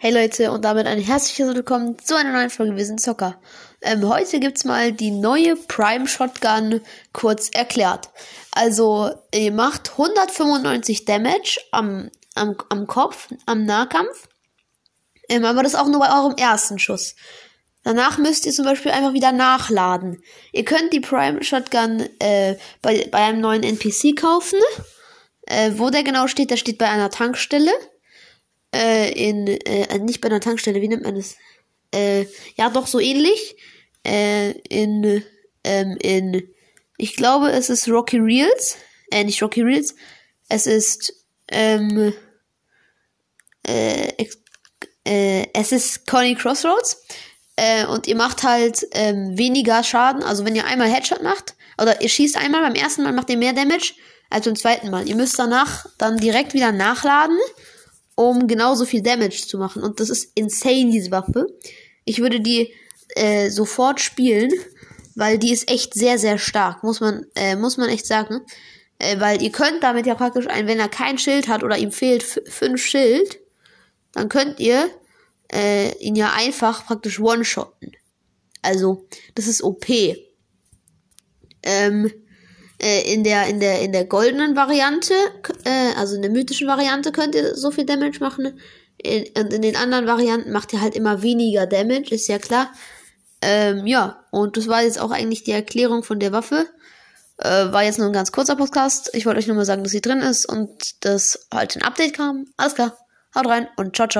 Hey Leute und damit ein herzliches Willkommen zu einer neuen Folge Wir sind Zocker. Ähm, heute gibt's mal die neue Prime Shotgun kurz erklärt. Also ihr macht 195 Damage am, am, am Kopf, am Nahkampf. Ähm, aber das auch nur bei eurem ersten Schuss. Danach müsst ihr zum Beispiel einfach wieder nachladen. Ihr könnt die Prime Shotgun äh, bei, bei einem neuen NPC kaufen. Äh, wo der genau steht, der steht bei einer Tankstelle äh, in, äh, nicht bei einer Tankstelle, wie nennt man das? Äh, ja, doch so ähnlich. Äh, in, ähm, in, ich glaube, es ist Rocky Reels. Äh, nicht Rocky Reels. Es ist, ähm, äh, äh, es ist Conny Crossroads. Äh, und ihr macht halt ähm, weniger Schaden. Also wenn ihr einmal Headshot macht, oder ihr schießt einmal, beim ersten Mal macht ihr mehr Damage als beim zweiten Mal. Ihr müsst danach dann direkt wieder nachladen um genauso viel Damage zu machen. Und das ist insane, diese Waffe. Ich würde die äh, sofort spielen, weil die ist echt sehr, sehr stark, muss man, äh, muss man echt sagen. Äh, weil ihr könnt damit ja praktisch ein, wenn er kein Schild hat oder ihm fehlt fünf Schild, dann könnt ihr äh, ihn ja einfach praktisch one-shotten. Also, das ist OP. Ähm, äh, in der in der in der goldenen Variante, äh, also in der mythischen Variante könnt ihr so viel Damage machen. In, und in den anderen Varianten macht ihr halt immer weniger Damage, ist ja klar. Ähm, ja, und das war jetzt auch eigentlich die Erklärung von der Waffe. Äh, war jetzt nur ein ganz kurzer Podcast. Ich wollte euch nur mal sagen, dass sie drin ist und dass halt ein Update kam. Alles klar. Haut rein und ciao, ciao.